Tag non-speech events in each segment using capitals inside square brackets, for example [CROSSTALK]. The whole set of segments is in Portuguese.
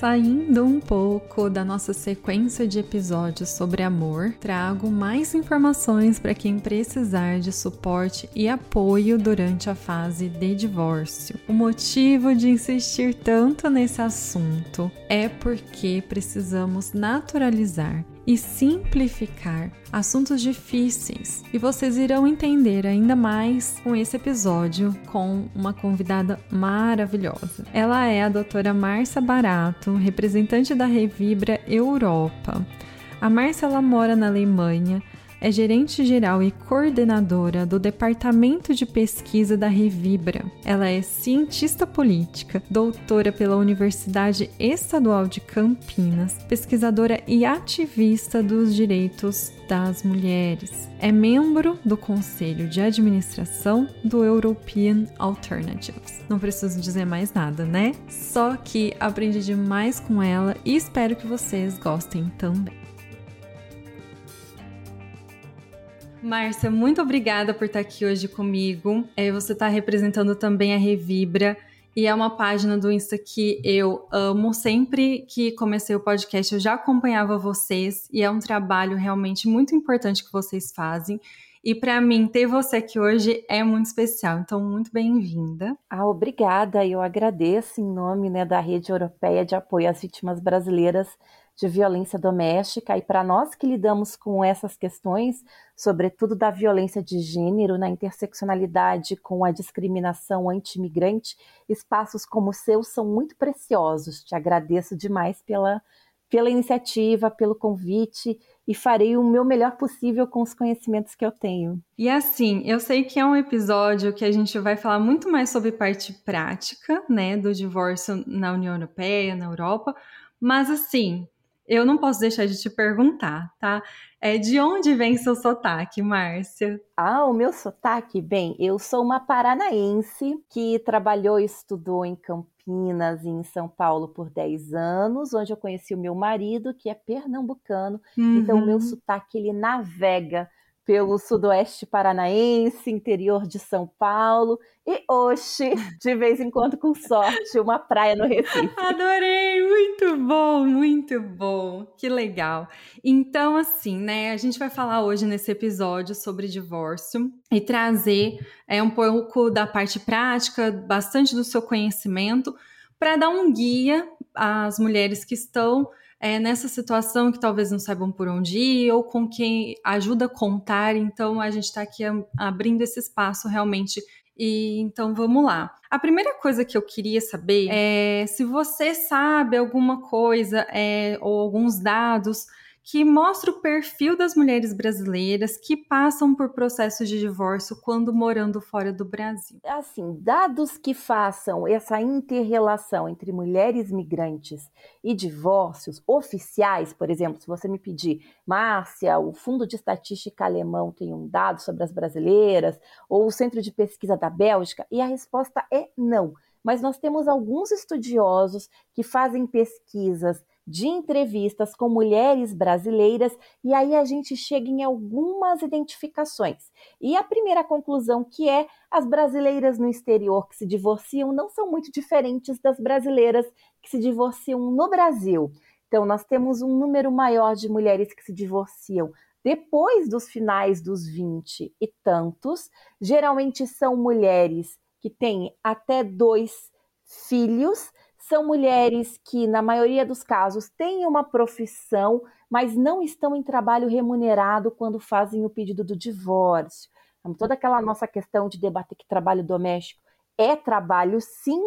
Saindo um pouco da nossa sequência de episódios sobre amor, trago mais informações para quem precisar de suporte e apoio durante a fase de divórcio. O motivo de insistir tanto nesse assunto é porque precisamos naturalizar e simplificar assuntos difíceis. E vocês irão entender ainda mais com esse episódio com uma convidada maravilhosa. Ela é a doutora Márcia Barato, representante da Revibra Europa. A Márcia ela mora na Alemanha é gerente geral e coordenadora do Departamento de Pesquisa da Revibra. Ela é cientista política, doutora pela Universidade Estadual de Campinas, pesquisadora e ativista dos direitos das mulheres. É membro do Conselho de Administração do European Alternatives. Não preciso dizer mais nada, né? Só que aprendi demais com ela e espero que vocês gostem também. Márcia, muito obrigada por estar aqui hoje comigo. É, você está representando também a Revibra. E é uma página do Insta que eu amo. Sempre que comecei o podcast, eu já acompanhava vocês. E é um trabalho realmente muito importante que vocês fazem. E para mim, ter você aqui hoje é muito especial. Então, muito bem-vinda. Ah, obrigada. Eu agradeço em nome né, da Rede Europeia de Apoio às Vítimas Brasileiras de violência doméstica e para nós que lidamos com essas questões, sobretudo da violência de gênero, na interseccionalidade com a discriminação anti-imigrante, espaços como o seu são muito preciosos. Te agradeço demais pela, pela iniciativa, pelo convite e farei o meu melhor possível com os conhecimentos que eu tenho. E assim, eu sei que é um episódio que a gente vai falar muito mais sobre parte prática, né, do divórcio na União Europeia, na Europa, mas assim, eu não posso deixar de te perguntar, tá? É, de onde vem seu sotaque, Márcia? Ah, o meu sotaque? Bem, eu sou uma paranaense que trabalhou e estudou em Campinas e em São Paulo por 10 anos, onde eu conheci o meu marido, que é pernambucano. Uhum. Então, o meu uhum. sotaque, ele navega pelo sudoeste paranaense, interior de São Paulo e hoje, de vez em quando, com sorte, uma praia no Recife. [LAUGHS] Adorei, muito bom, muito bom, que legal. Então, assim, né, a gente vai falar hoje nesse episódio sobre divórcio e trazer é, um pouco da parte prática, bastante do seu conhecimento, para dar um guia às mulheres que estão é, nessa situação que talvez não saibam por onde ir ou com quem ajuda a contar. Então a gente está aqui abrindo esse espaço realmente. E então vamos lá. A primeira coisa que eu queria saber é se você sabe alguma coisa é, ou alguns dados que mostra o perfil das mulheres brasileiras que passam por processos de divórcio quando morando fora do Brasil. Assim, dados que façam essa interrelação entre mulheres migrantes e divórcios oficiais, por exemplo, se você me pedir, Márcia, o Fundo de Estatística Alemão tem um dado sobre as brasileiras, ou o Centro de Pesquisa da Bélgica, e a resposta é não. Mas nós temos alguns estudiosos que fazem pesquisas de entrevistas com mulheres brasileiras e aí a gente chega em algumas identificações. E a primeira conclusão que é as brasileiras no exterior que se divorciam não são muito diferentes das brasileiras que se divorciam no Brasil. Então nós temos um número maior de mulheres que se divorciam depois dos finais dos 20 e tantos, geralmente são mulheres que têm até dois filhos são mulheres que, na maioria dos casos, têm uma profissão, mas não estão em trabalho remunerado quando fazem o pedido do divórcio. Então, toda aquela nossa questão de debater que trabalho doméstico é trabalho, sim.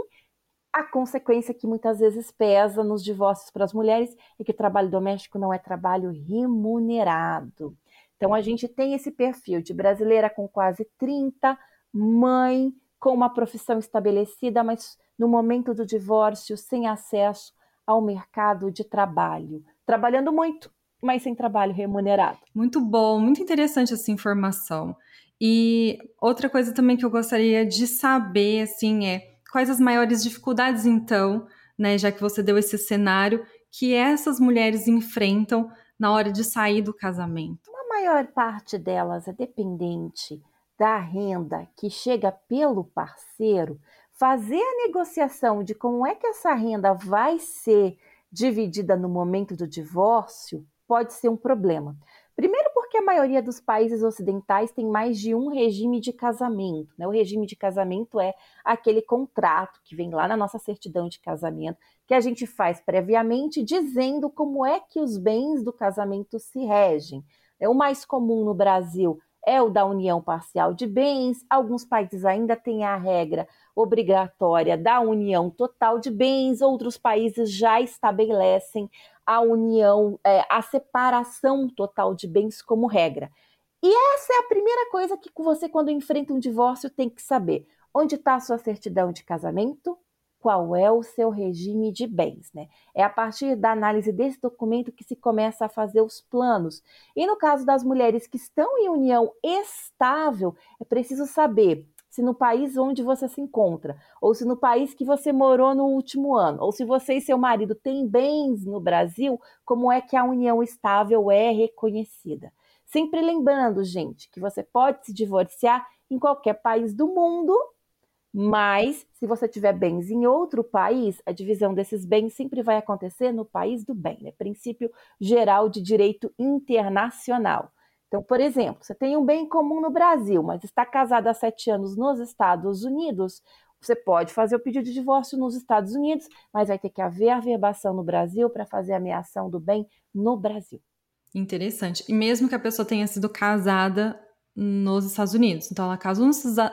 A consequência que muitas vezes pesa nos divórcios para as mulheres é que o trabalho doméstico não é trabalho remunerado. Então, a gente tem esse perfil de brasileira com quase 30, mãe com uma profissão estabelecida, mas no momento do divórcio sem acesso ao mercado de trabalho, trabalhando muito, mas sem trabalho remunerado. Muito bom, muito interessante essa informação. E outra coisa também que eu gostaria de saber, assim, é quais as maiores dificuldades, então, né, já que você deu esse cenário, que essas mulheres enfrentam na hora de sair do casamento? A maior parte delas é dependente da renda que chega pelo parceiro, fazer a negociação de como é que essa renda vai ser dividida no momento do divórcio pode ser um problema. Primeiro, porque a maioria dos países ocidentais tem mais de um regime de casamento. Né? O regime de casamento é aquele contrato que vem lá na nossa certidão de casamento, que a gente faz previamente dizendo como é que os bens do casamento se regem. É, o mais comum no Brasil é o da união parcial de bens. Alguns países ainda têm a regra obrigatória da união total de bens, outros países já estabelecem a união, é, a separação total de bens como regra. E essa é a primeira coisa que você, quando enfrenta um divórcio, tem que saber. Onde está a sua certidão de casamento? Qual é o seu regime de bens? Né? É a partir da análise desse documento que se começa a fazer os planos. E no caso das mulheres que estão em união estável, é preciso saber se no país onde você se encontra, ou se no país que você morou no último ano, ou se você e seu marido têm bens no Brasil, como é que a união estável é reconhecida. Sempre lembrando, gente, que você pode se divorciar em qualquer país do mundo, mas se você tiver bens em outro país, a divisão desses bens sempre vai acontecer no país do bem, né? Princípio geral de direito internacional. Então, por exemplo, você tem um bem comum no Brasil, mas está casado há sete anos nos Estados Unidos, você pode fazer o pedido de divórcio nos Estados Unidos, mas vai ter que haver a verbação no Brasil para fazer a ameação do bem no Brasil. Interessante. E mesmo que a pessoa tenha sido casada nos Estados Unidos. Então, ela casou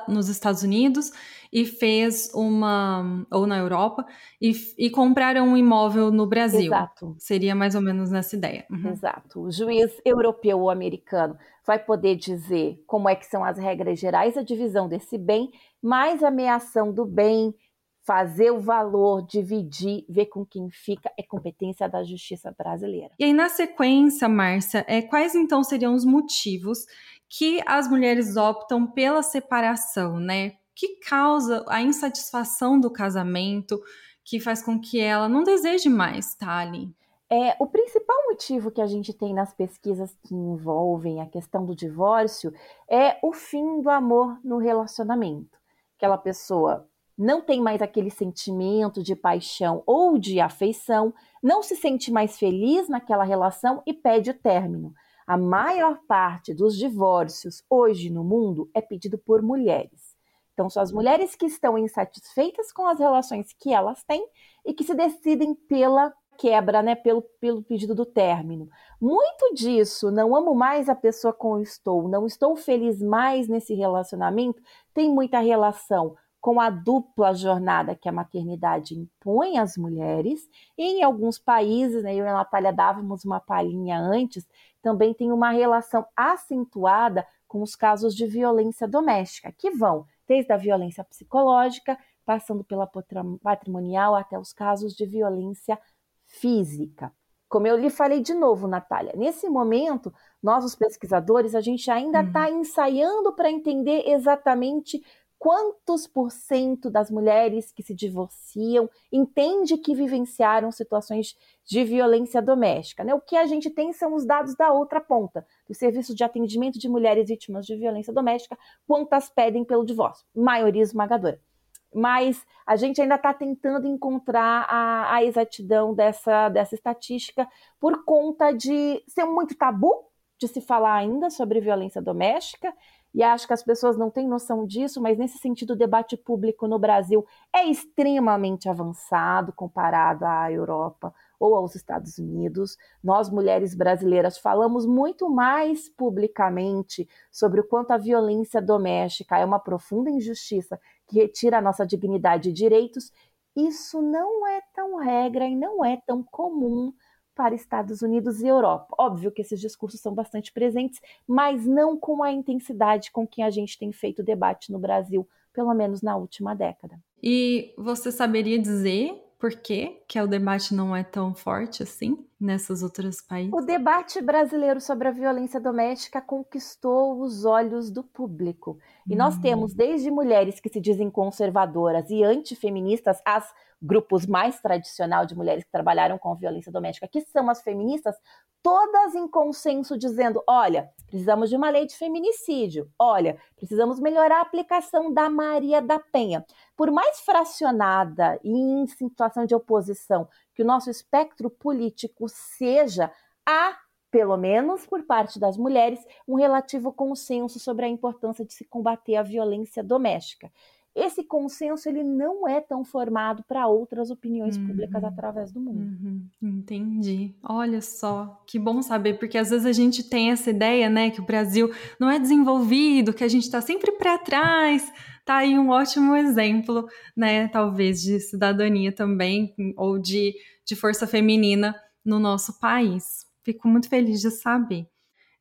nos Estados Unidos e fez uma. ou na Europa, e, e compraram um imóvel no Brasil. Exato. Seria mais ou menos nessa ideia. Uhum. Exato. O juiz europeu ou americano vai poder dizer como é que são as regras gerais, a divisão desse bem, mais a ameação do bem, fazer o valor, dividir, ver com quem fica, é competência da justiça brasileira. E aí, na sequência, Márcia, é, quais então seriam os motivos que as mulheres optam pela separação, né? Que causa a insatisfação do casamento, que faz com que ela não deseje mais estar ali. É, o principal motivo que a gente tem nas pesquisas que envolvem a questão do divórcio é o fim do amor no relacionamento. Aquela pessoa não tem mais aquele sentimento de paixão ou de afeição, não se sente mais feliz naquela relação e pede o término. A maior parte dos divórcios hoje no mundo é pedido por mulheres. Então, são as mulheres que estão insatisfeitas com as relações que elas têm e que se decidem pela quebra, né, pelo, pelo pedido do término. Muito disso, não amo mais a pessoa com quem estou, não estou feliz mais nesse relacionamento, tem muita relação com a dupla jornada que a maternidade impõe às mulheres. E em alguns países, né, eu e a Natália dávamos uma palhinha antes, também tem uma relação acentuada com os casos de violência doméstica, que vão desde a violência psicológica, passando pela patrimonial até os casos de violência física. Como eu lhe falei de novo, Natália, nesse momento, nós, os pesquisadores, a gente ainda está uhum. ensaiando para entender exatamente quantos por cento das mulheres que se divorciam entende que vivenciaram situações de violência doméstica. Né? O que a gente tem são os dados da outra ponta, do Serviço de Atendimento de Mulheres Vítimas de Violência Doméstica, quantas pedem pelo divórcio, maioria esmagadora. Mas a gente ainda está tentando encontrar a, a exatidão dessa, dessa estatística por conta de ser muito tabu de se falar ainda sobre violência doméstica e acho que as pessoas não têm noção disso, mas nesse sentido o debate público no Brasil é extremamente avançado comparado à Europa ou aos Estados Unidos. Nós, mulheres brasileiras, falamos muito mais publicamente sobre o quanto a violência doméstica é uma profunda injustiça que retira a nossa dignidade e direitos. Isso não é tão regra e não é tão comum para Estados Unidos e Europa. Óbvio que esses discursos são bastante presentes, mas não com a intensidade com que a gente tem feito debate no Brasil, pelo menos na última década. E você saberia dizer por que que o debate não é tão forte assim? nessas outras países? O debate brasileiro sobre a violência doméstica conquistou os olhos do público. E hum. nós temos desde mulheres que se dizem conservadoras e antifeministas, as grupos mais tradicional de mulheres que trabalharam com violência doméstica, que são as feministas, todas em consenso dizendo: olha, precisamos de uma lei de feminicídio, olha, precisamos melhorar a aplicação da Maria da Penha. Por mais fracionada e em situação de oposição que o nosso espectro político seja, há pelo menos por parte das mulheres, um relativo consenso sobre a importância de se combater a violência doméstica esse consenso ele não é tão formado para outras opiniões uhum. públicas através do mundo. Uhum. Entendi. Olha só, que bom saber, porque às vezes a gente tem essa ideia, né, que o Brasil não é desenvolvido, que a gente está sempre para trás. Tá aí um ótimo exemplo, né, talvez de cidadania também ou de, de força feminina no nosso país. Fico muito feliz de saber.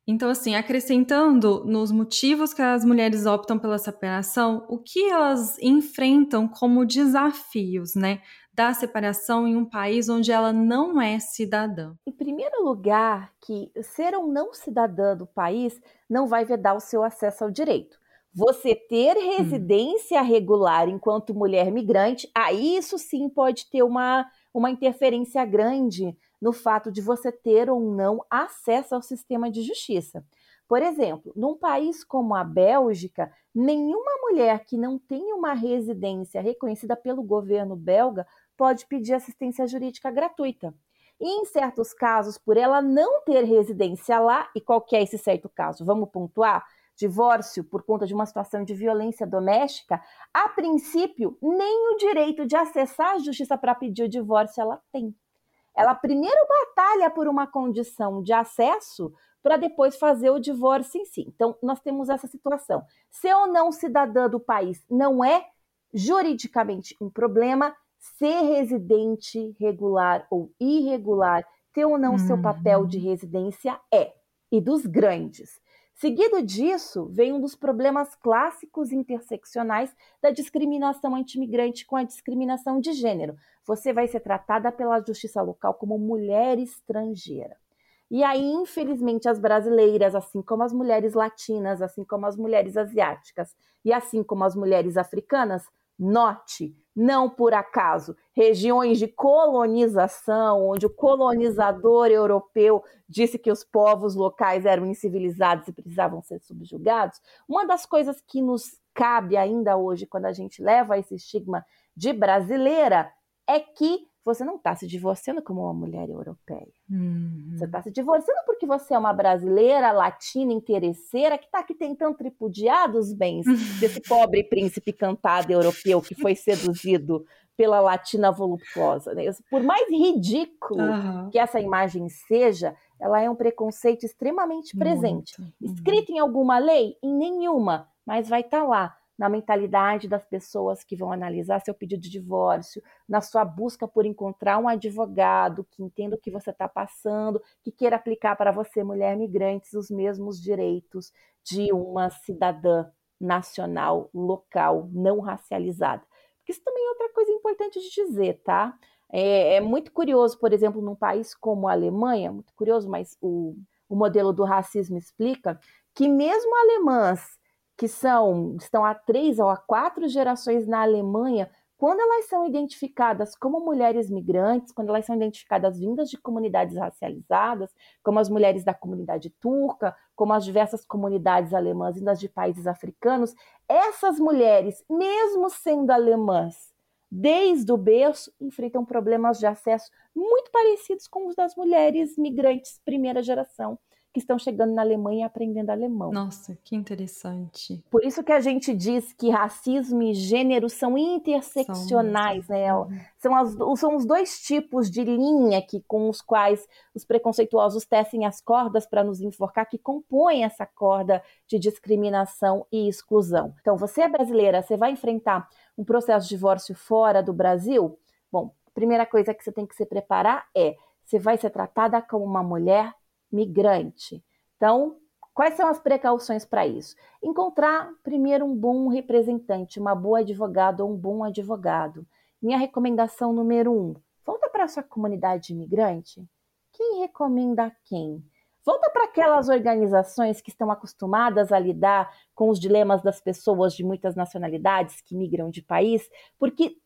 Então, assim, acrescentando nos motivos que as mulheres optam pela separação, o que elas enfrentam como desafios, né, da separação em um país onde ela não é cidadã? Em primeiro lugar, que ser ou não cidadã do país não vai vedar o seu acesso ao direito. Você ter hum. residência hum. regular enquanto mulher migrante, aí isso sim pode ter uma, uma interferência grande no fato de você ter ou não acesso ao sistema de justiça. Por exemplo, num país como a Bélgica, nenhuma mulher que não tenha uma residência reconhecida pelo governo belga pode pedir assistência jurídica gratuita. E em certos casos, por ela não ter residência lá, e qual é esse certo caso? Vamos pontuar? Divórcio por conta de uma situação de violência doméstica, a princípio, nem o direito de acessar a justiça para pedir o divórcio ela tem. Ela primeiro batalha por uma condição de acesso para depois fazer o divórcio em si. Então, nós temos essa situação. Ser ou não cidadã do país não é juridicamente um problema, ser residente regular ou irregular, ter ou não uhum. seu papel de residência é. E dos grandes. Seguido disso, vem um dos problemas clássicos interseccionais da discriminação antimigrante com a discriminação de gênero. Você vai ser tratada pela justiça local como mulher estrangeira. E aí, infelizmente, as brasileiras, assim como as mulheres latinas, assim como as mulheres asiáticas e assim como as mulheres africanas, note, não por acaso, regiões de colonização, onde o colonizador europeu disse que os povos locais eram incivilizados e precisavam ser subjugados, uma das coisas que nos cabe ainda hoje, quando a gente leva esse estigma de brasileira, é que você não está se divorciando como uma mulher europeia. Uhum. Você está se divorciando porque você é uma brasileira, latina, interesseira, que está aqui tentando tripudiar dos bens [LAUGHS] desse pobre príncipe cantado europeu que foi seduzido pela latina voluptuosa. Né? Por mais ridículo uhum. que essa imagem seja, ela é um preconceito extremamente presente. Uhum. Escrito em alguma lei? Em nenhuma, mas vai estar tá lá na mentalidade das pessoas que vão analisar seu pedido de divórcio, na sua busca por encontrar um advogado que entenda o que você está passando, que queira aplicar para você, mulher migrante, os mesmos direitos de uma cidadã nacional, local, não racializada. Porque isso também é outra coisa importante de dizer, tá? É, é muito curioso, por exemplo, num país como a Alemanha, muito curioso, mas o, o modelo do racismo explica que mesmo alemãs que são estão há três ou há quatro gerações na Alemanha, quando elas são identificadas como mulheres migrantes, quando elas são identificadas vindas de comunidades racializadas, como as mulheres da comunidade turca, como as diversas comunidades alemãs vindas de países africanos, essas mulheres, mesmo sendo alemãs, desde o berço, enfrentam problemas de acesso muito parecidos com os das mulheres migrantes primeira geração que estão chegando na Alemanha e aprendendo alemão. Nossa, que interessante. Por isso que a gente diz que racismo e gênero são interseccionais, são né? Uhum. São, as, são os dois tipos de linha que, com os quais os preconceituosos tecem as cordas para nos enforcar, que compõem essa corda de discriminação e exclusão. Então, você é brasileira, você vai enfrentar um processo de divórcio fora do Brasil? Bom, a primeira coisa que você tem que se preparar é você vai ser tratada como uma mulher migrante. Então, quais são as precauções para isso? Encontrar primeiro um bom representante, uma boa advogada ou um bom advogado. Minha recomendação número um: volta para a sua comunidade imigrante. Que quem recomenda quem? Volta para aquelas organizações que estão acostumadas a lidar com os dilemas das pessoas de muitas nacionalidades que migram de país, porque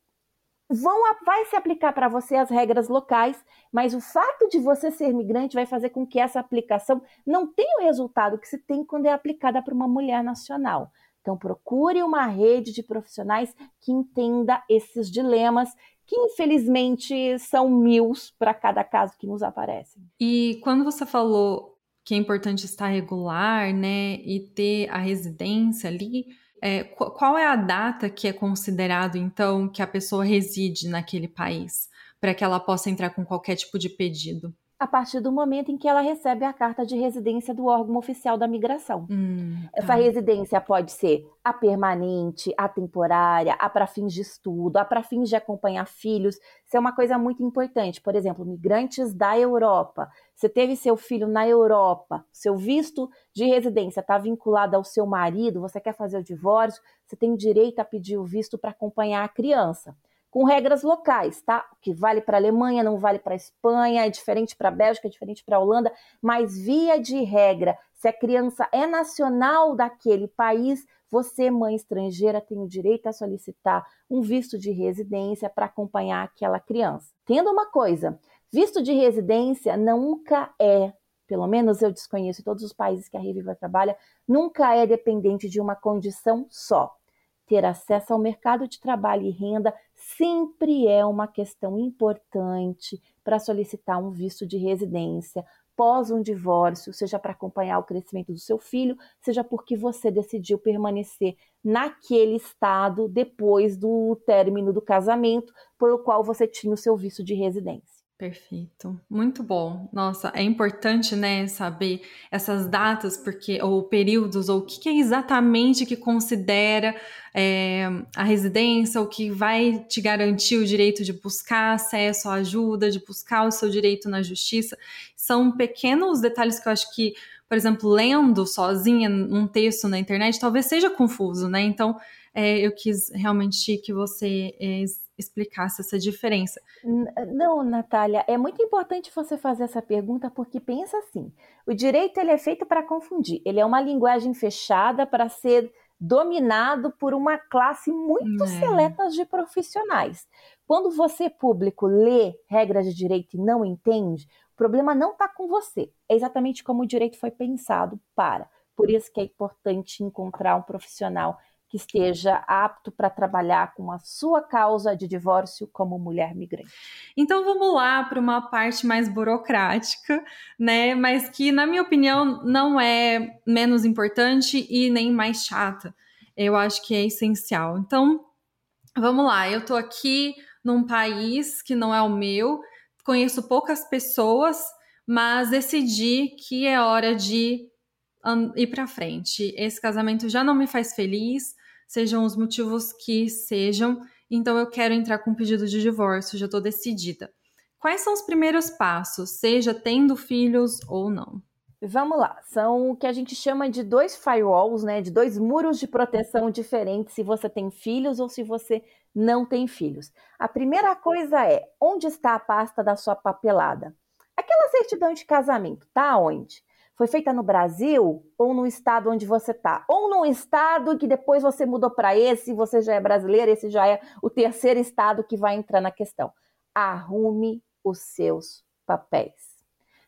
vão vai se aplicar para você as regras locais, mas o fato de você ser migrante vai fazer com que essa aplicação não tenha o resultado que se tem quando é aplicada para uma mulher nacional. Então procure uma rede de profissionais que entenda esses dilemas que infelizmente são mil para cada caso que nos aparece. E quando você falou que é importante estar regular, né, e ter a residência ali, é, qual é a data que é considerado, então, que a pessoa reside naquele país, para que ela possa entrar com qualquer tipo de pedido? A partir do momento em que ela recebe a carta de residência do órgão oficial da migração. Hum, tá. Essa residência pode ser a permanente, a temporária, a para fins de estudo, a para fins de acompanhar filhos. Isso é uma coisa muito importante. Por exemplo, migrantes da Europa. Você teve seu filho na Europa, seu visto de residência está vinculado ao seu marido, você quer fazer o divórcio, você tem direito a pedir o visto para acompanhar a criança com regras locais, tá? O que vale para a Alemanha não vale para a Espanha, é diferente para a Bélgica, é diferente para a Holanda, mas via de regra, se a criança é nacional daquele país, você, mãe estrangeira, tem o direito a solicitar um visto de residência para acompanhar aquela criança. Tendo uma coisa, visto de residência nunca é pelo menos eu desconheço todos os países que a Reviva trabalha, nunca é dependente de uma condição só. Ter acesso ao mercado de trabalho e renda sempre é uma questão importante para solicitar um visto de residência pós um divórcio, seja para acompanhar o crescimento do seu filho, seja porque você decidiu permanecer naquele estado depois do término do casamento, pelo qual você tinha o seu visto de residência. Perfeito, muito bom. Nossa, é importante, né, saber essas datas, porque ou períodos, ou o que, é exatamente que considera é, a residência, o que vai te garantir o direito de buscar acesso à ajuda, de buscar o seu direito na justiça. São pequenos detalhes que eu acho que, por exemplo, lendo sozinha um texto na internet, talvez seja confuso, né? Então, é, eu quis realmente que você é, explicasse essa diferença. Não, Natália, é muito importante você fazer essa pergunta porque pensa assim: o direito ele é feito para confundir, ele é uma linguagem fechada para ser dominado por uma classe muito é. seleta de profissionais. Quando você, público, lê regras de direito e não entende, o problema não está com você. É exatamente como o direito foi pensado para. Por isso que é importante encontrar um profissional que esteja apto para trabalhar com a sua causa de divórcio como mulher migrante. Então vamos lá para uma parte mais burocrática, né? Mas que, na minha opinião, não é menos importante e nem mais chata. Eu acho que é essencial. Então, vamos lá. Eu estou aqui num país que não é o meu, conheço poucas pessoas, mas decidi que é hora de ir para frente. Esse casamento já não me faz feliz, sejam os motivos que sejam, então eu quero entrar com um pedido de divórcio, já estou decidida. Quais são os primeiros passos, seja tendo filhos ou não? Vamos lá, são o que a gente chama de dois firewalls, né? De dois muros de proteção diferentes se você tem filhos ou se você não tem filhos. A primeira coisa é onde está a pasta da sua papelada? Aquela certidão de casamento, tá onde? Foi feita no Brasil ou no estado onde você está? Ou num estado que depois você mudou para esse, você já é brasileiro, esse já é o terceiro estado que vai entrar na questão. Arrume os seus papéis.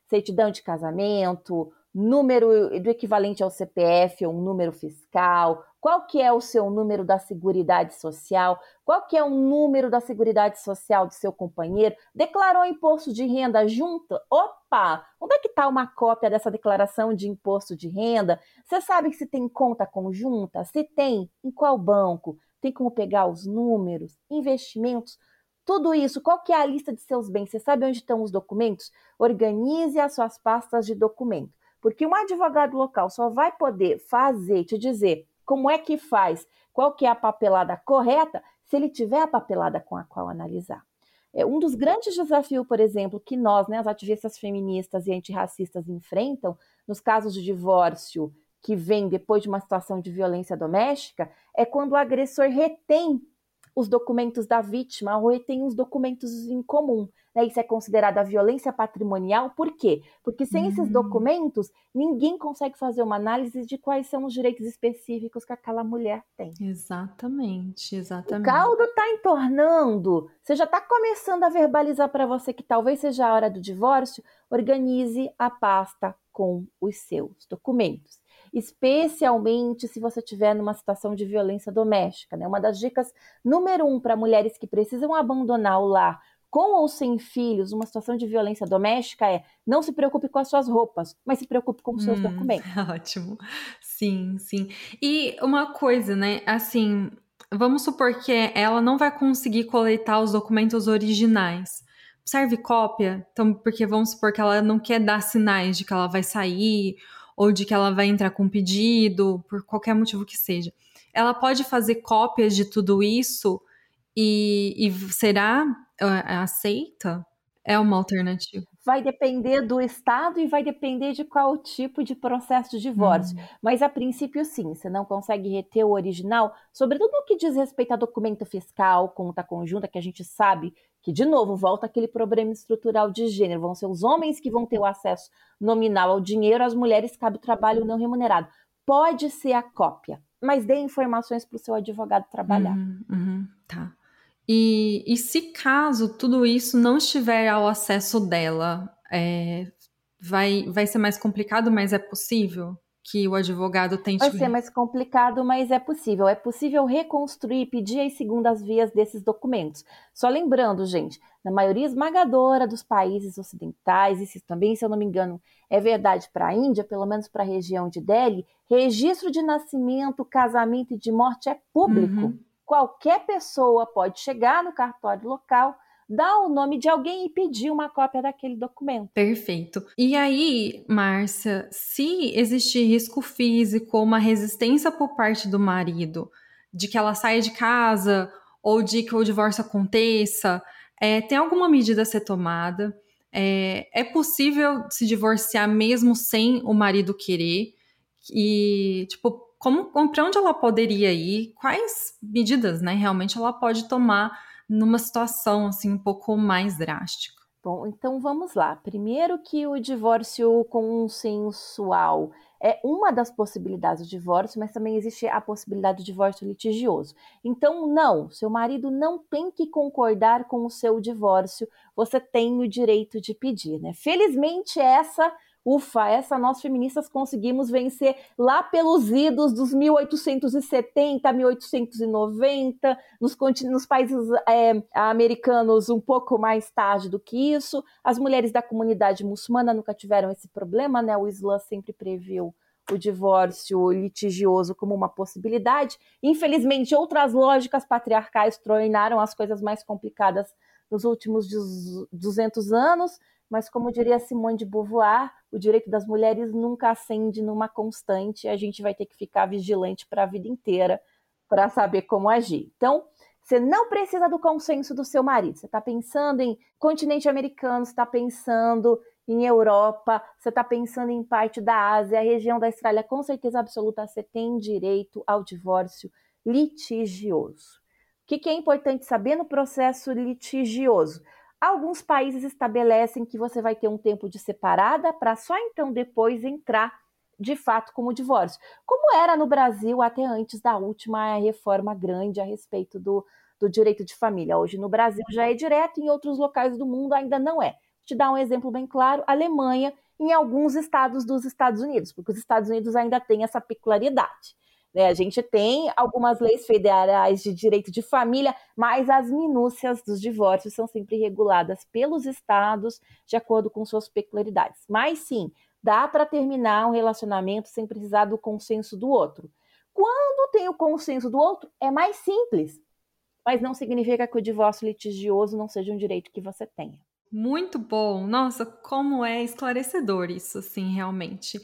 Certidão de casamento, número do equivalente ao CPF ou um número fiscal, qual que é o seu número da Seguridade Social, qual que é o número da Seguridade Social do seu companheiro, declarou imposto de renda junto? Opa, onde é que está uma cópia dessa declaração de imposto de renda? Você sabe se tem conta conjunta? Se tem, em qual banco? Tem como pegar os números, investimentos? Tudo isso, qual que é a lista de seus bens? Você sabe onde estão os documentos? Organize as suas pastas de documento. Porque um advogado local só vai poder fazer, te dizer como é que faz, qual que é a papelada correta, se ele tiver a papelada com a qual analisar. É um dos grandes desafios, por exemplo, que nós, né, as ativistas feministas e antirracistas enfrentam nos casos de divórcio que vem depois de uma situação de violência doméstica, é quando o agressor retém os documentos da vítima ou tem os documentos em comum. Né? Isso é considerado a violência patrimonial. Por quê? Porque sem esses hum. documentos, ninguém consegue fazer uma análise de quais são os direitos específicos que aquela mulher tem. Exatamente, exatamente. O caldo está entornando. Você já está começando a verbalizar para você que talvez seja a hora do divórcio. Organize a pasta com os seus documentos especialmente se você estiver numa situação de violência doméstica. Né? Uma das dicas número um para mulheres que precisam abandonar o lar com ou sem filhos, uma situação de violência doméstica é não se preocupe com as suas roupas, mas se preocupe com os seus hum, documentos. [LAUGHS] Ótimo. Sim, sim. E uma coisa, né? Assim, vamos supor que ela não vai conseguir coletar os documentos originais. Serve cópia? Então, porque vamos supor que ela não quer dar sinais de que ela vai sair ou de que ela vai entrar com pedido, por qualquer motivo que seja. Ela pode fazer cópias de tudo isso e, e será uh, aceita? É uma alternativa. Vai depender do estado e vai depender de qual tipo de processo de divórcio. Hum. Mas a princípio, sim, você não consegue reter o original, sobretudo no que diz respeito a documento fiscal, conta conjunta, que a gente sabe que, de novo, volta aquele problema estrutural de gênero. Vão ser os homens que vão ter o acesso nominal ao dinheiro, as mulheres cabe o trabalho não remunerado. Pode ser a cópia, mas dê informações para o seu advogado trabalhar. Uhum, uhum, tá. E, e se caso tudo isso não estiver ao acesso dela, é, vai, vai ser mais complicado, mas é possível que o advogado tente. Vai ser mais complicado, mas é possível. É possível reconstruir, pedir as segundas vias desses documentos. Só lembrando, gente, na maioria esmagadora dos países ocidentais, isso também, se eu não me engano, é verdade para a Índia, pelo menos para a região de Delhi, registro de nascimento, casamento e de morte é público. Uhum qualquer pessoa pode chegar no cartório local, dar o nome de alguém e pedir uma cópia daquele documento. Perfeito. E aí, Márcia, se existir risco físico uma resistência por parte do marido de que ela saia de casa ou de que o divórcio aconteça, é, tem alguma medida a ser tomada? É, é possível se divorciar mesmo sem o marido querer? E, tipo, como, para onde ela poderia ir, quais medidas, né, realmente ela pode tomar numa situação assim um pouco mais drástica. Bom, então vamos lá. Primeiro que o divórcio consensual é uma das possibilidades do divórcio, mas também existe a possibilidade do divórcio litigioso. Então, não, seu marido não tem que concordar com o seu divórcio, você tem o direito de pedir, né? Felizmente, essa ufa, essa nós feministas conseguimos vencer lá pelos idos dos 1870, 1890, nos, nos países é, americanos um pouco mais tarde do que isso. As mulheres da comunidade muçulmana nunca tiveram esse problema, né? O Islã sempre previu o divórcio litigioso como uma possibilidade. Infelizmente, outras lógicas patriarcais tornaram as coisas mais complicadas nos últimos 200 anos mas como diria Simone de Beauvoir, o direito das mulheres nunca acende numa constante, a gente vai ter que ficar vigilante para a vida inteira para saber como agir. Então, você não precisa do consenso do seu marido. Você está pensando em continente americano, você está pensando em Europa, você está pensando em parte da Ásia, a região da Austrália, com certeza absoluta, você tem direito ao divórcio litigioso. O que, que é importante saber no processo litigioso? Alguns países estabelecem que você vai ter um tempo de separada para só então depois entrar de fato como divórcio, como era no Brasil até antes da última reforma grande a respeito do, do direito de família. Hoje no Brasil já é direto, em outros locais do mundo ainda não é. Vou te dar um exemplo bem claro: Alemanha, em alguns estados dos Estados Unidos, porque os Estados Unidos ainda têm essa peculiaridade. Né? A gente tem algumas leis federais de direito de família, mas as minúcias dos divórcios são sempre reguladas pelos estados de acordo com suas peculiaridades. Mas sim, dá para terminar um relacionamento sem precisar do consenso do outro. Quando tem o consenso do outro, é mais simples, mas não significa que o divórcio litigioso não seja um direito que você tenha. Muito bom. Nossa, como é esclarecedor isso, sim, realmente.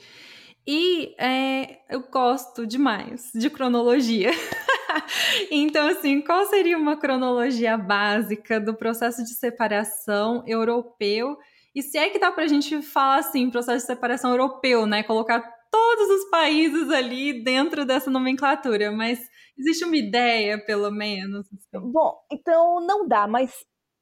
E é, eu gosto demais de cronologia. [LAUGHS] então, assim, qual seria uma cronologia básica do processo de separação europeu? E se é que dá para a gente falar assim, processo de separação europeu, né? Colocar todos os países ali dentro dessa nomenclatura, mas existe uma ideia, pelo menos? Assim? Bom, então não dá, mas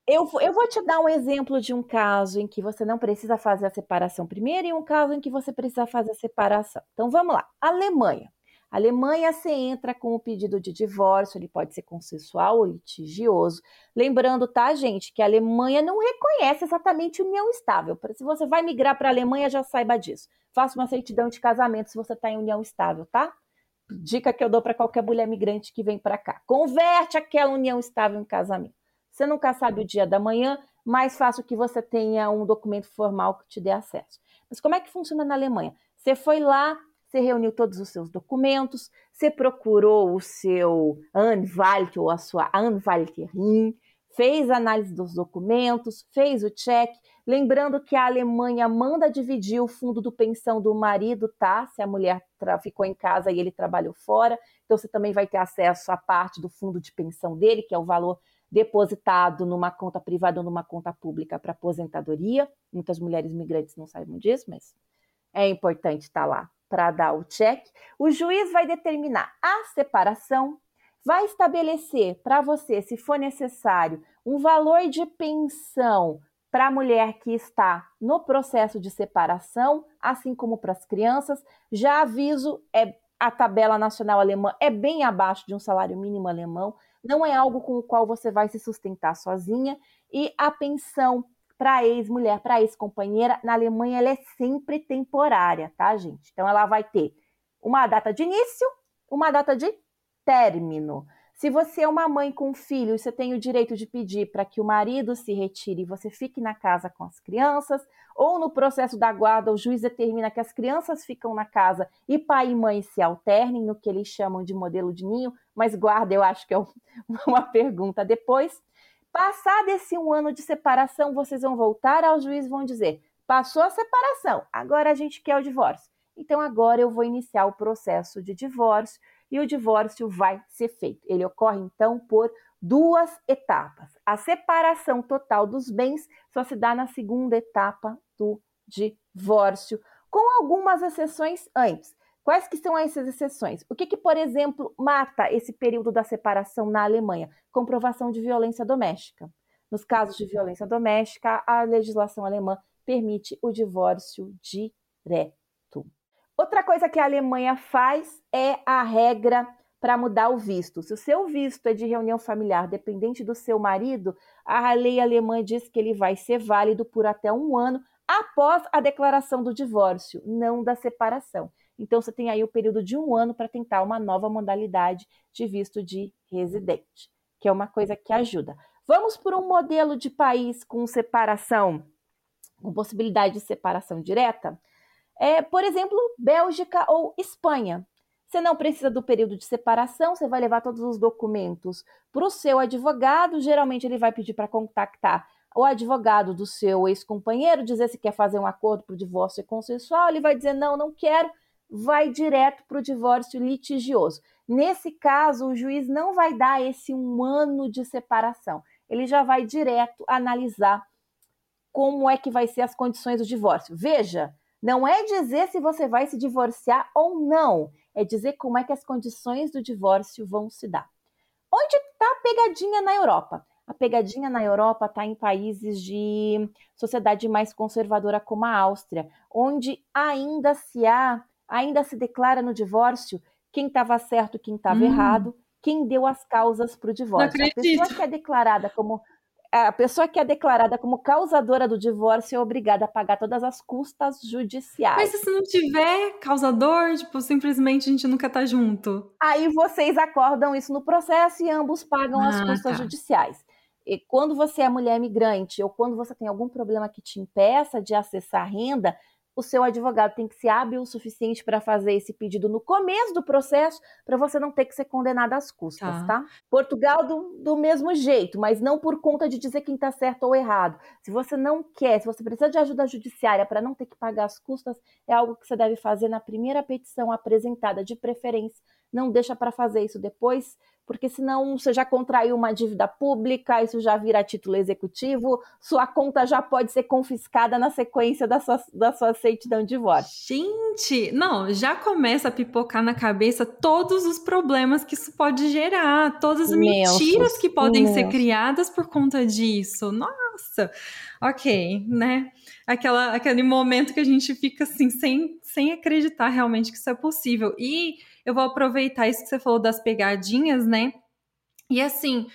eu, eu vou te dar um exemplo de um caso em que você não precisa fazer a separação primeiro e um caso em que você precisa fazer a separação. Então vamos lá. Alemanha. Alemanha, você entra com o pedido de divórcio, ele pode ser consensual ou litigioso. Lembrando, tá, gente, que a Alemanha não reconhece exatamente união estável. Se você vai migrar para a Alemanha, já saiba disso. Faça uma certidão de casamento se você está em união estável, tá? Dica que eu dou para qualquer mulher migrante que vem para cá. Converte aquela união estável em casamento. Você nunca sabe o dia da manhã, mais fácil que você tenha um documento formal que te dê acesso. Mas como é que funciona na Alemanha? Você foi lá, você reuniu todos os seus documentos, você procurou o seu Anwalt ou a sua Anwalterin, fez a análise dos documentos, fez o check. Lembrando que a Alemanha manda dividir o fundo do pensão do marido, tá? Se a mulher ficou em casa e ele trabalhou fora. Então você também vai ter acesso à parte do fundo de pensão dele, que é o valor depositado numa conta privada ou numa conta pública para aposentadoria. Muitas mulheres migrantes não sabem disso, mas é importante estar tá lá para dar o check, o juiz vai determinar a separação, vai estabelecer para você, se for necessário, um valor de pensão para a mulher que está no processo de separação, assim como para as crianças. Já aviso, é a tabela nacional alemã é bem abaixo de um salário mínimo alemão, não é algo com o qual você vai se sustentar sozinha, e a pensão para ex-mulher, para ex-companheira, na Alemanha ela é sempre temporária, tá, gente? Então ela vai ter uma data de início, uma data de término. Se você é uma mãe com um filho, você tem o direito de pedir para que o marido se retire e você fique na casa com as crianças, ou no processo da guarda, o juiz determina que as crianças ficam na casa e pai e mãe se alternem no que eles chamam de modelo de ninho, mas guarda, eu acho que é [LAUGHS] uma pergunta depois. Passado esse um ano de separação, vocês vão voltar ao juiz e vão dizer: passou a separação, agora a gente quer o divórcio. Então agora eu vou iniciar o processo de divórcio e o divórcio vai ser feito. Ele ocorre então por duas etapas. A separação total dos bens só se dá na segunda etapa do divórcio, com algumas exceções antes. Quais que são essas exceções? O que, que, por exemplo, mata esse período da separação na Alemanha? Comprovação de violência doméstica. Nos casos de violência doméstica, a legislação alemã permite o divórcio direto. Outra coisa que a Alemanha faz é a regra para mudar o visto. Se o seu visto é de reunião familiar dependente do seu marido, a lei alemã diz que ele vai ser válido por até um ano após a declaração do divórcio, não da separação. Então, você tem aí o período de um ano para tentar uma nova modalidade de visto de residente, que é uma coisa que ajuda. Vamos por um modelo de país com separação, com possibilidade de separação direta? É, por exemplo, Bélgica ou Espanha. Você não precisa do período de separação, você vai levar todos os documentos para o seu advogado. Geralmente, ele vai pedir para contactar o advogado do seu ex-companheiro, dizer se quer fazer um acordo para o divórcio consensual. Ele vai dizer: não, não quero vai direto para o divórcio litigioso. Nesse caso, o juiz não vai dar esse um ano de separação, ele já vai direto analisar como é que vai ser as condições do divórcio. Veja, não é dizer se você vai se divorciar ou não, é dizer como é que as condições do divórcio vão se dar. Onde está a pegadinha na Europa? A pegadinha na Europa está em países de sociedade mais conservadora como a Áustria, onde ainda se há ainda se declara no divórcio quem estava certo, quem estava hum. errado, quem deu as causas para o divórcio. A pessoa que é declarada como a pessoa que é declarada como causadora do divórcio é obrigada a pagar todas as custas judiciais. Mas se não tiver causador, tipo, simplesmente a gente nunca tá junto. Aí vocês acordam isso no processo e ambos pagam ah, as custas tá. judiciais. E quando você é mulher migrante ou quando você tem algum problema que te impeça de acessar renda, o seu advogado tem que ser hábil o suficiente para fazer esse pedido no começo do processo, para você não ter que ser condenado às custas, tá? tá? Portugal do, do mesmo jeito, mas não por conta de dizer quem está certo ou errado. Se você não quer, se você precisa de ajuda judiciária para não ter que pagar as custas, é algo que você deve fazer na primeira petição apresentada, de preferência. Não deixa para fazer isso depois, porque senão você já contraiu uma dívida pública, isso já vira título executivo, sua conta já pode ser confiscada na sequência das suas, das suas certidão de divórcio. Gente, não, já começa a pipocar na cabeça todos os problemas que isso pode gerar, todas as mentiras que podem ser criadas por conta disso. Nossa, ok, né? Aquela, aquele momento que a gente fica assim, sem, sem acreditar realmente que isso é possível. E eu vou aproveitar isso que você falou das pegadinhas, né? E assim,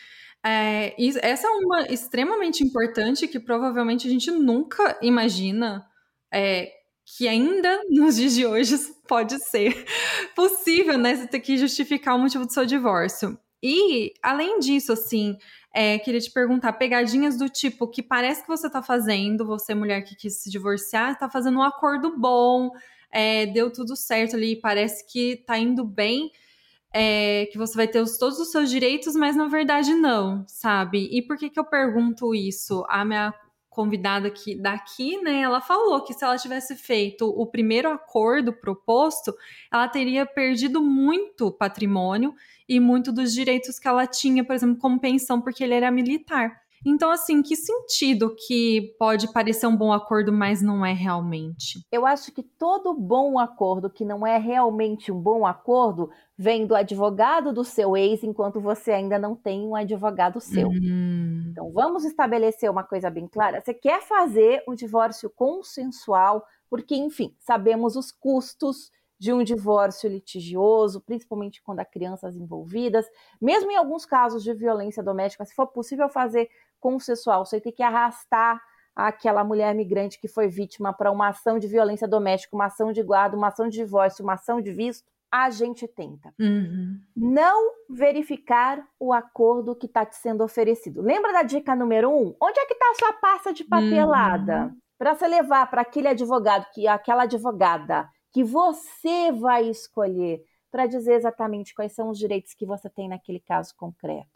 é, essa é uma extremamente importante que provavelmente a gente nunca imagina é, que ainda [LAUGHS] nos dias de hoje pode ser possível, né? Você ter que justificar o motivo do seu divórcio. E, além disso, assim, é, queria te perguntar, pegadinhas do tipo que parece que você tá fazendo, você mulher que quis se divorciar, tá fazendo um acordo bom, é, deu tudo certo ali, parece que tá indo bem, é, que você vai ter os, todos os seus direitos, mas na verdade não, sabe? E por que que eu pergunto isso? A minha convidada aqui daqui, né, ela falou que se ela tivesse feito o primeiro acordo proposto, ela teria perdido muito patrimônio e muito dos direitos que ela tinha, por exemplo, como pensão, porque ele era militar. Então, assim, que sentido que pode parecer um bom acordo, mas não é realmente? Eu acho que todo bom acordo que não é realmente um bom acordo vem do advogado do seu ex enquanto você ainda não tem um advogado seu. Uhum. Então, vamos estabelecer uma coisa bem clara. Você quer fazer um divórcio consensual, porque, enfim, sabemos os custos de um divórcio litigioso, principalmente quando há crianças envolvidas, mesmo em alguns casos de violência doméstica, se for possível fazer consensual, você tem que arrastar aquela mulher migrante que foi vítima para uma ação de violência doméstica, uma ação de guarda, uma ação de divórcio, uma ação de visto, a gente tenta. Uhum. Não verificar o acordo que está te sendo oferecido. Lembra da dica número um? Onde é que está a sua pasta de papelada? Uhum. Para você levar para aquele advogado, que aquela advogada que você vai escolher para dizer exatamente quais são os direitos que você tem naquele caso concreto.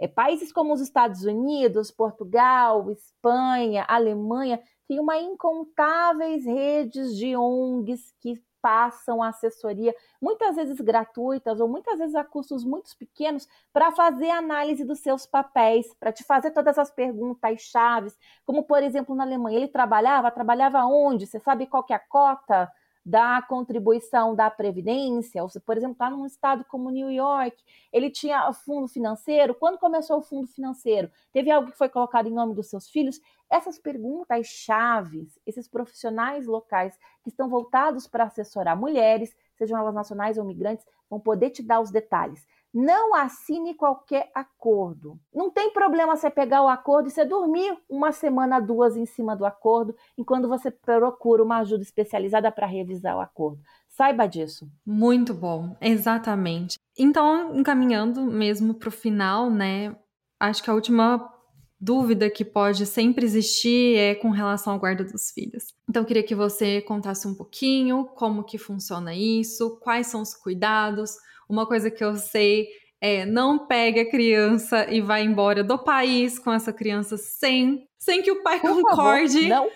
É, países como os Estados Unidos, Portugal, Espanha, Alemanha têm uma incontáveis redes de ONGs que passam assessoria, muitas vezes gratuitas ou muitas vezes a custos muito pequenos, para fazer análise dos seus papéis, para te fazer todas as perguntas chaves, como por exemplo na Alemanha, ele trabalhava, trabalhava onde? Você sabe qual que é a cota? Da contribuição da Previdência, ou se, por exemplo, está num estado como New York, ele tinha fundo financeiro. Quando começou o fundo financeiro? Teve algo que foi colocado em nome dos seus filhos? Essas perguntas chaves, esses profissionais locais que estão voltados para assessorar mulheres, sejam elas nacionais ou migrantes, vão poder te dar os detalhes. Não assine qualquer acordo. Não tem problema você pegar o acordo e você dormir uma semana, duas em cima do acordo, enquanto você procura uma ajuda especializada para revisar o acordo. Saiba disso. Muito bom, exatamente. Então, encaminhando mesmo para o final, né? Acho que a última dúvida que pode sempre existir é com relação à guarda dos filhos. Então, queria que você contasse um pouquinho como que funciona isso, quais são os cuidados, uma coisa que eu sei é não pegue a criança e vá embora do país com essa criança sem, sem que o pai Por concorde. Favor.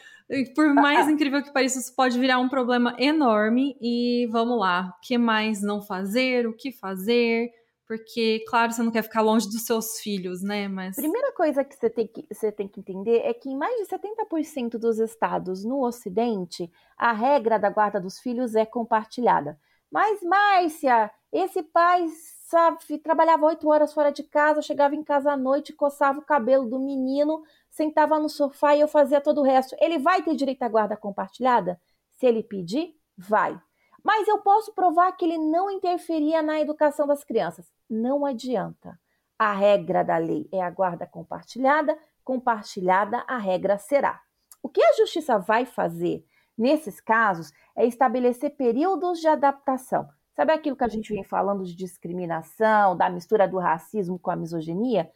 Por mais [LAUGHS] incrível que pareça, isso pode virar um problema enorme. E vamos lá, o que mais não fazer, o que fazer? Porque, claro, você não quer ficar longe dos seus filhos, né? Mas. Primeira coisa que você tem que, você tem que entender é que em mais de 70% dos estados no Ocidente, a regra da guarda dos filhos é compartilhada. Mas, Márcia, esse pai, sabe, trabalhava oito horas fora de casa, chegava em casa à noite, coçava o cabelo do menino, sentava no sofá e eu fazia todo o resto. Ele vai ter direito à guarda compartilhada? Se ele pedir, vai. Mas eu posso provar que ele não interferia na educação das crianças. Não adianta. A regra da lei é a guarda compartilhada, compartilhada a regra será. O que a justiça vai fazer nesses casos é estabelecer períodos de adaptação. Sabe aquilo que a gente vem falando de discriminação, da mistura do racismo com a misoginia?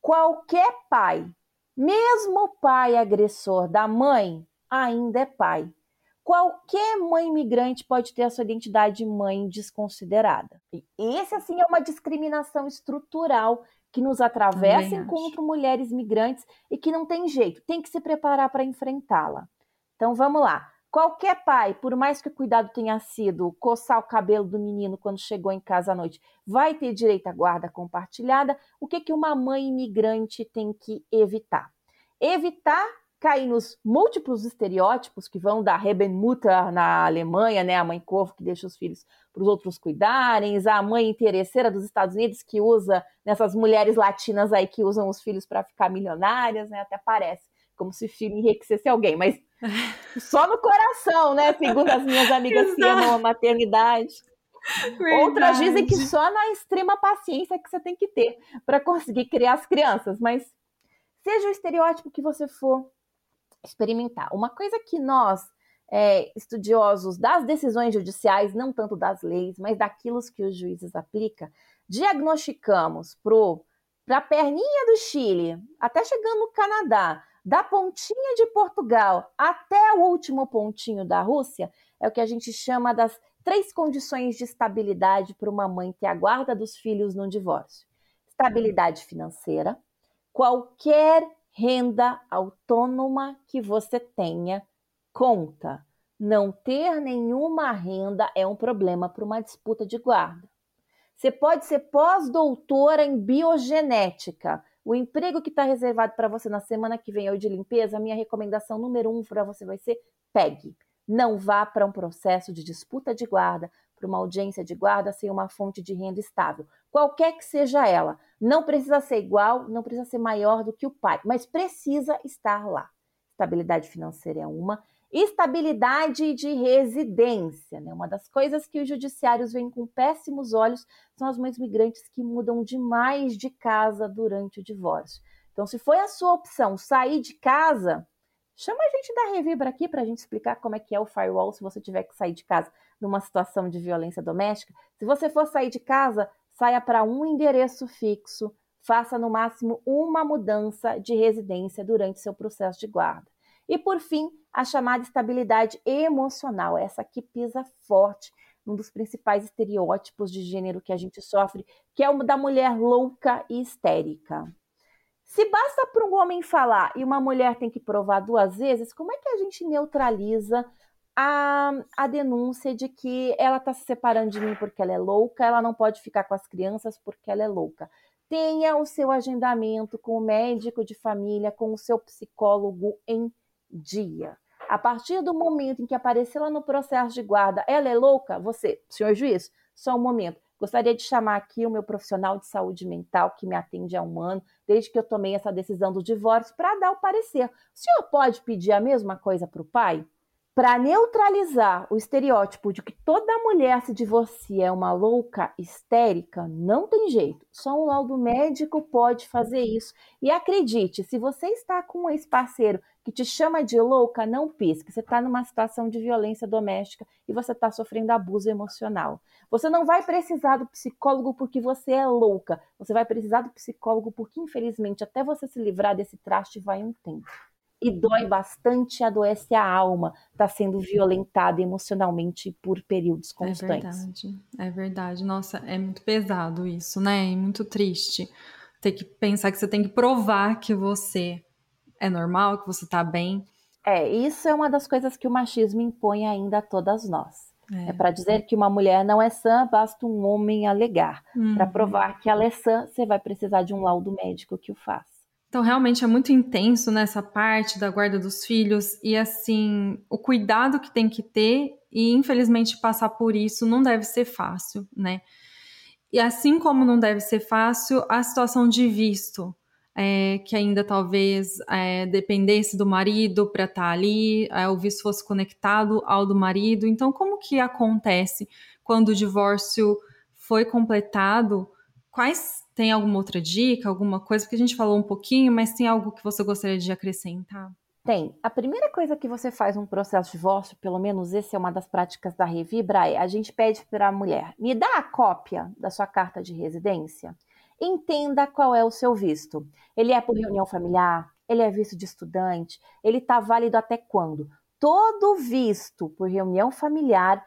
Qualquer pai, mesmo o pai agressor da mãe, ainda é pai. Qualquer mãe imigrante pode ter a sua identidade de mãe desconsiderada. E esse, assim, é uma discriminação estrutural que nos atravessa enquanto mulheres migrantes e que não tem jeito, tem que se preparar para enfrentá-la. Então vamos lá. Qualquer pai, por mais que o cuidado tenha sido coçar o cabelo do menino quando chegou em casa à noite, vai ter direito à guarda compartilhada. O que, que uma mãe imigrante tem que evitar? Evitar cair nos múltiplos estereótipos que vão da Rebenmutter na Alemanha, né, a mãe corvo que deixa os filhos para os outros cuidarem, a mãe interesseira dos Estados Unidos que usa nessas mulheres latinas aí que usam os filhos para ficar milionárias, né, até parece como se filho enriquecesse alguém, mas só no coração, né, segundo as minhas amigas que amam a maternidade. Verdade. Outras dizem que só na extrema paciência que você tem que ter para conseguir criar as crianças, mas seja o estereótipo que você for, experimentar. Uma coisa que nós, é, estudiosos das decisões judiciais, não tanto das leis, mas daquilo que os juízes aplicam, diagnosticamos para a perninha do Chile, até chegando no Canadá, da pontinha de Portugal até o último pontinho da Rússia, é o que a gente chama das três condições de estabilidade para uma mãe ter a guarda dos filhos num divórcio: estabilidade financeira, qualquer renda autônoma que você tenha conta. Não ter nenhuma renda é um problema para uma disputa de guarda. Você pode ser pós-doutora em biogenética. O emprego que está reservado para você na semana que vem é o de limpeza. Minha recomendação número um para você vai ser pegue. Não vá para um processo de disputa de guarda, para uma audiência de guarda sem uma fonte de renda estável qualquer que seja ela. Não precisa ser igual, não precisa ser maior do que o pai, mas precisa estar lá. Estabilidade financeira é uma, estabilidade de residência, né? Uma das coisas que os judiciários veem com péssimos olhos são as mães migrantes que mudam demais de casa durante o divórcio. Então, se foi a sua opção sair de casa, chama a gente da Revibra aqui para a gente explicar como é que é o firewall se você tiver que sair de casa numa situação de violência doméstica. Se você for sair de casa, saia para um endereço fixo, faça no máximo uma mudança de residência durante seu processo de guarda. E por fim, a chamada estabilidade emocional, essa que pisa forte um dos principais estereótipos de gênero que a gente sofre, que é o da mulher louca e histérica. Se basta para um homem falar e uma mulher tem que provar duas vezes, como é que a gente neutraliza a, a denúncia de que ela está se separando de mim porque ela é louca, ela não pode ficar com as crianças porque ela é louca. Tenha o seu agendamento com o médico de família, com o seu psicólogo em dia. A partir do momento em que apareceu lá no processo de guarda, ela é louca, você, senhor juiz, só um momento. Gostaria de chamar aqui o meu profissional de saúde mental que me atende há um ano, desde que eu tomei essa decisão do divórcio, para dar o parecer. O senhor pode pedir a mesma coisa para o pai? Para neutralizar o estereótipo de que toda mulher se divorcia é uma louca histérica, não tem jeito. Só um laudo médico pode fazer isso. E acredite, se você está com um ex-parceiro que te chama de louca, não pisque. Você está numa situação de violência doméstica e você está sofrendo abuso emocional. Você não vai precisar do psicólogo porque você é louca. Você vai precisar do psicólogo porque, infelizmente, até você se livrar desse traste vai um tempo e dói bastante, adoece a alma, está sendo violentada emocionalmente por períodos é constantes. É verdade, é verdade. Nossa, é muito pesado isso, né? É muito triste ter que pensar que você tem que provar que você é normal, que você está bem. É, isso é uma das coisas que o machismo impõe ainda a todas nós. É, é para dizer que uma mulher não é sã, basta um homem alegar. Uhum. Para provar que ela é sã, você vai precisar de um laudo médico que o faça. Então, realmente é muito intenso nessa parte da guarda dos filhos e, assim, o cuidado que tem que ter e, infelizmente, passar por isso não deve ser fácil, né? E assim como não deve ser fácil, a situação de visto, é, que ainda talvez é, dependesse do marido para estar tá ali, é, o visto fosse conectado ao do marido. Então, como que acontece quando o divórcio foi completado? Quais tem alguma outra dica, alguma coisa? Porque a gente falou um pouquinho, mas tem algo que você gostaria de acrescentar? Tem. A primeira coisa que você faz num processo de divórcio, pelo menos essa é uma das práticas da Revibra, é a gente pede para a mulher: me dá a cópia da sua carta de residência. Entenda qual é o seu visto. Ele é por reunião familiar, ele é visto de estudante, ele está válido até quando? Todo visto por reunião familiar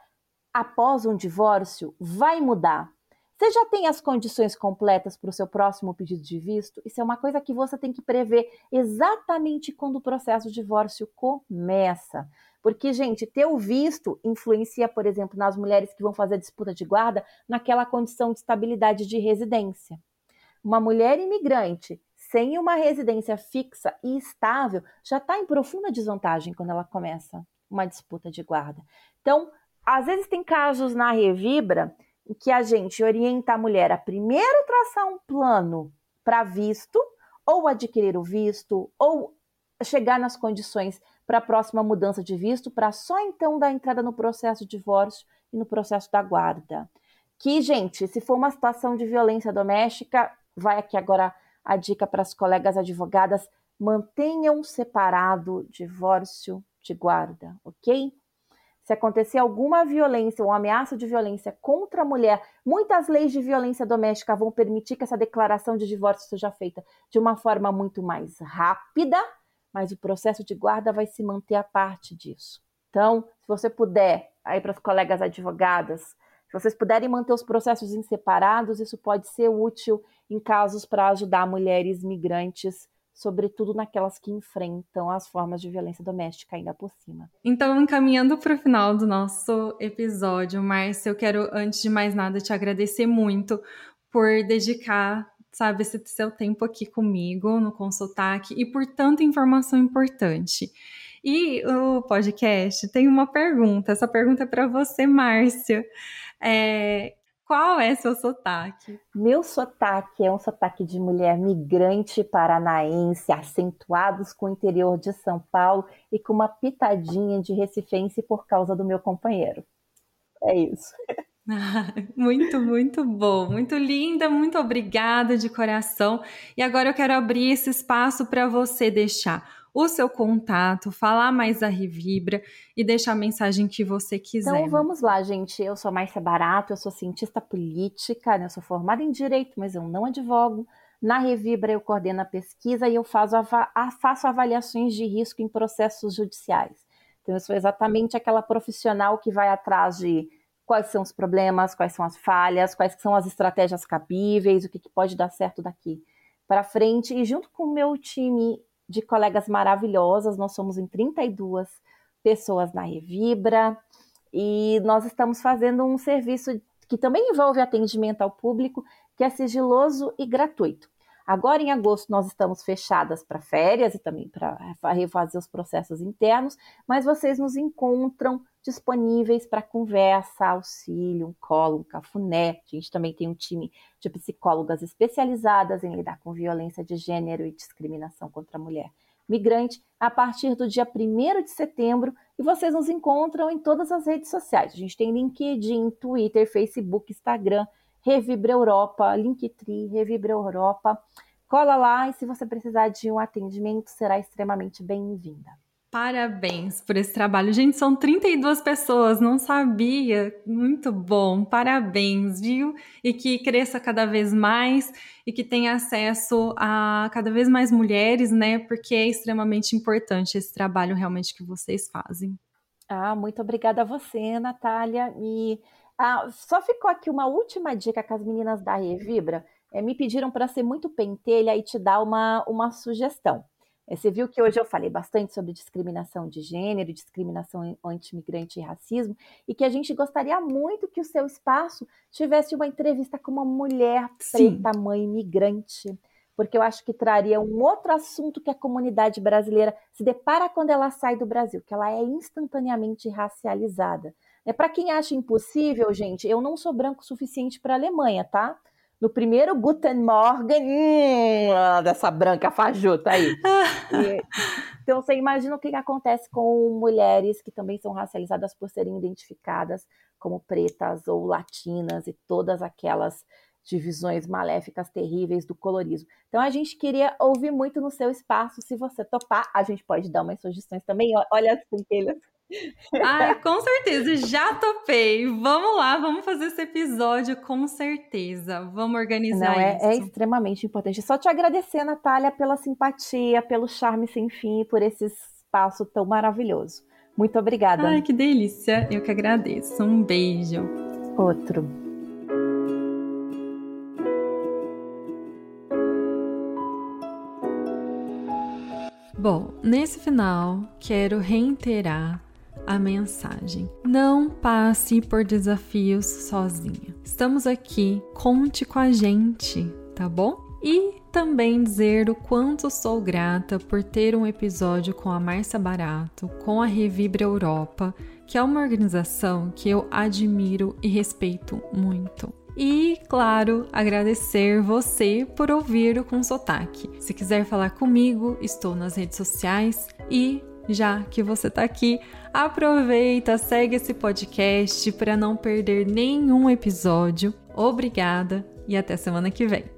após um divórcio vai mudar. Você já tem as condições completas para o seu próximo pedido de visto? Isso é uma coisa que você tem que prever exatamente quando o processo de divórcio começa. Porque, gente, ter o visto influencia, por exemplo, nas mulheres que vão fazer disputa de guarda naquela condição de estabilidade de residência. Uma mulher imigrante sem uma residência fixa e estável, já está em profunda desvantagem quando ela começa uma disputa de guarda. Então, às vezes tem casos na Revibra que a gente orienta a mulher a primeiro traçar um plano para visto, ou adquirir o visto, ou chegar nas condições para a próxima mudança de visto, para só então dar entrada no processo de divórcio e no processo da guarda. Que, gente, se for uma situação de violência doméstica, vai aqui agora a dica para as colegas advogadas: mantenham separado divórcio de guarda, ok? Se acontecer alguma violência ou ameaça de violência contra a mulher, muitas leis de violência doméstica vão permitir que essa declaração de divórcio seja feita de uma forma muito mais rápida, mas o processo de guarda vai se manter a parte disso. Então, se você puder, aí para as colegas advogadas, se vocês puderem manter os processos em separados, isso pode ser útil em casos para ajudar mulheres migrantes sobretudo naquelas que enfrentam as formas de violência doméstica ainda por cima. Então, encaminhando para o final do nosso episódio, Márcia, eu quero, antes de mais nada, te agradecer muito por dedicar, sabe, esse seu tempo aqui comigo no Consultac e por tanta informação importante. E o podcast tem uma pergunta, essa pergunta é para você, Márcia. É, qual é seu sotaque? Meu sotaque é um sotaque de mulher migrante paranaense, acentuados com o interior de São Paulo e com uma pitadinha de recifense por causa do meu companheiro. É isso. [LAUGHS] [LAUGHS] muito, muito bom, muito linda, muito obrigada de coração. E agora eu quero abrir esse espaço para você deixar o seu contato, falar mais da Revibra e deixar a mensagem que você quiser. Então vamos lá, gente. Eu sou Márcia Barato, eu sou cientista política, né? eu sou formada em Direito, mas eu não advogo. Na Revibra eu coordeno a pesquisa e eu faço, faço avaliações de risco em processos judiciais. Então eu sou exatamente aquela profissional que vai atrás de quais são os problemas, quais são as falhas, quais são as estratégias cabíveis, o que, que pode dar certo daqui para frente. E junto com o meu time de colegas maravilhosas. Nós somos em 32 pessoas na Revibra e nós estamos fazendo um serviço que também envolve atendimento ao público, que é sigiloso e gratuito. Agora, em agosto, nós estamos fechadas para férias e também para refazer os processos internos, mas vocês nos encontram disponíveis para conversa, auxílio, um colo, um cafuné. A gente também tem um time de psicólogas especializadas em lidar com violência de gênero e discriminação contra a mulher migrante a partir do dia 1 de setembro e vocês nos encontram em todas as redes sociais. A gente tem LinkedIn, Twitter, Facebook, Instagram, Revibra Europa, Linktree, Revibra Europa. Cola lá e se você precisar de um atendimento, será extremamente bem-vinda. Parabéns por esse trabalho. Gente, são 32 pessoas, não sabia. Muito bom, parabéns, viu? E que cresça cada vez mais e que tenha acesso a cada vez mais mulheres, né? Porque é extremamente importante esse trabalho realmente que vocês fazem. Ah, muito obrigada a você, Natália. E ah, só ficou aqui uma última dica com as meninas da Revibra. É, me pediram para ser muito pentelha e te dar uma, uma sugestão. É, você viu que hoje eu falei bastante sobre discriminação de gênero, discriminação anti-imigrante e racismo, e que a gente gostaria muito que o seu espaço tivesse uma entrevista com uma mulher Sim. preta, mãe imigrante, porque eu acho que traria um outro assunto que a comunidade brasileira se depara quando ela sai do Brasil, que ela é instantaneamente racializada. É para quem acha impossível, gente, eu não sou branco o suficiente para a Alemanha, tá? no primeiro Guten Morgen, hum, dessa branca fajuta aí. [LAUGHS] E, então você imagina o que, que acontece com mulheres que também são racializadas por serem identificadas como pretas ou latinas e todas aquelas divisões maléficas terríveis do colorismo. Então a gente queria ouvir muito no seu espaço. Se você topar, a gente pode dar umas sugestões também. Olha as pentelhas. Ai, com certeza, já topei. Vamos lá, vamos fazer esse episódio com certeza. Vamos organizar Não, é, isso. É extremamente importante. Só te agradecer, Natália, pela simpatia, pelo charme sem fim, por esse espaço tão maravilhoso. Muito obrigada. Ai, que delícia. Eu que agradeço. Um beijo. Outro. Bom, nesse final, quero reiterar a mensagem. Não passe por desafios sozinha. Estamos aqui, conte com a gente, tá bom? E também dizer o quanto sou grata por ter um episódio com a Márcia Barato, com a Revibra Europa, que é uma organização que eu admiro e respeito muito. E, claro, agradecer você por ouvir o Com Sotaque. Se quiser falar comigo, estou nas redes sociais e já que você está aqui, aproveita, segue esse podcast para não perder nenhum episódio. Obrigada e até semana que vem.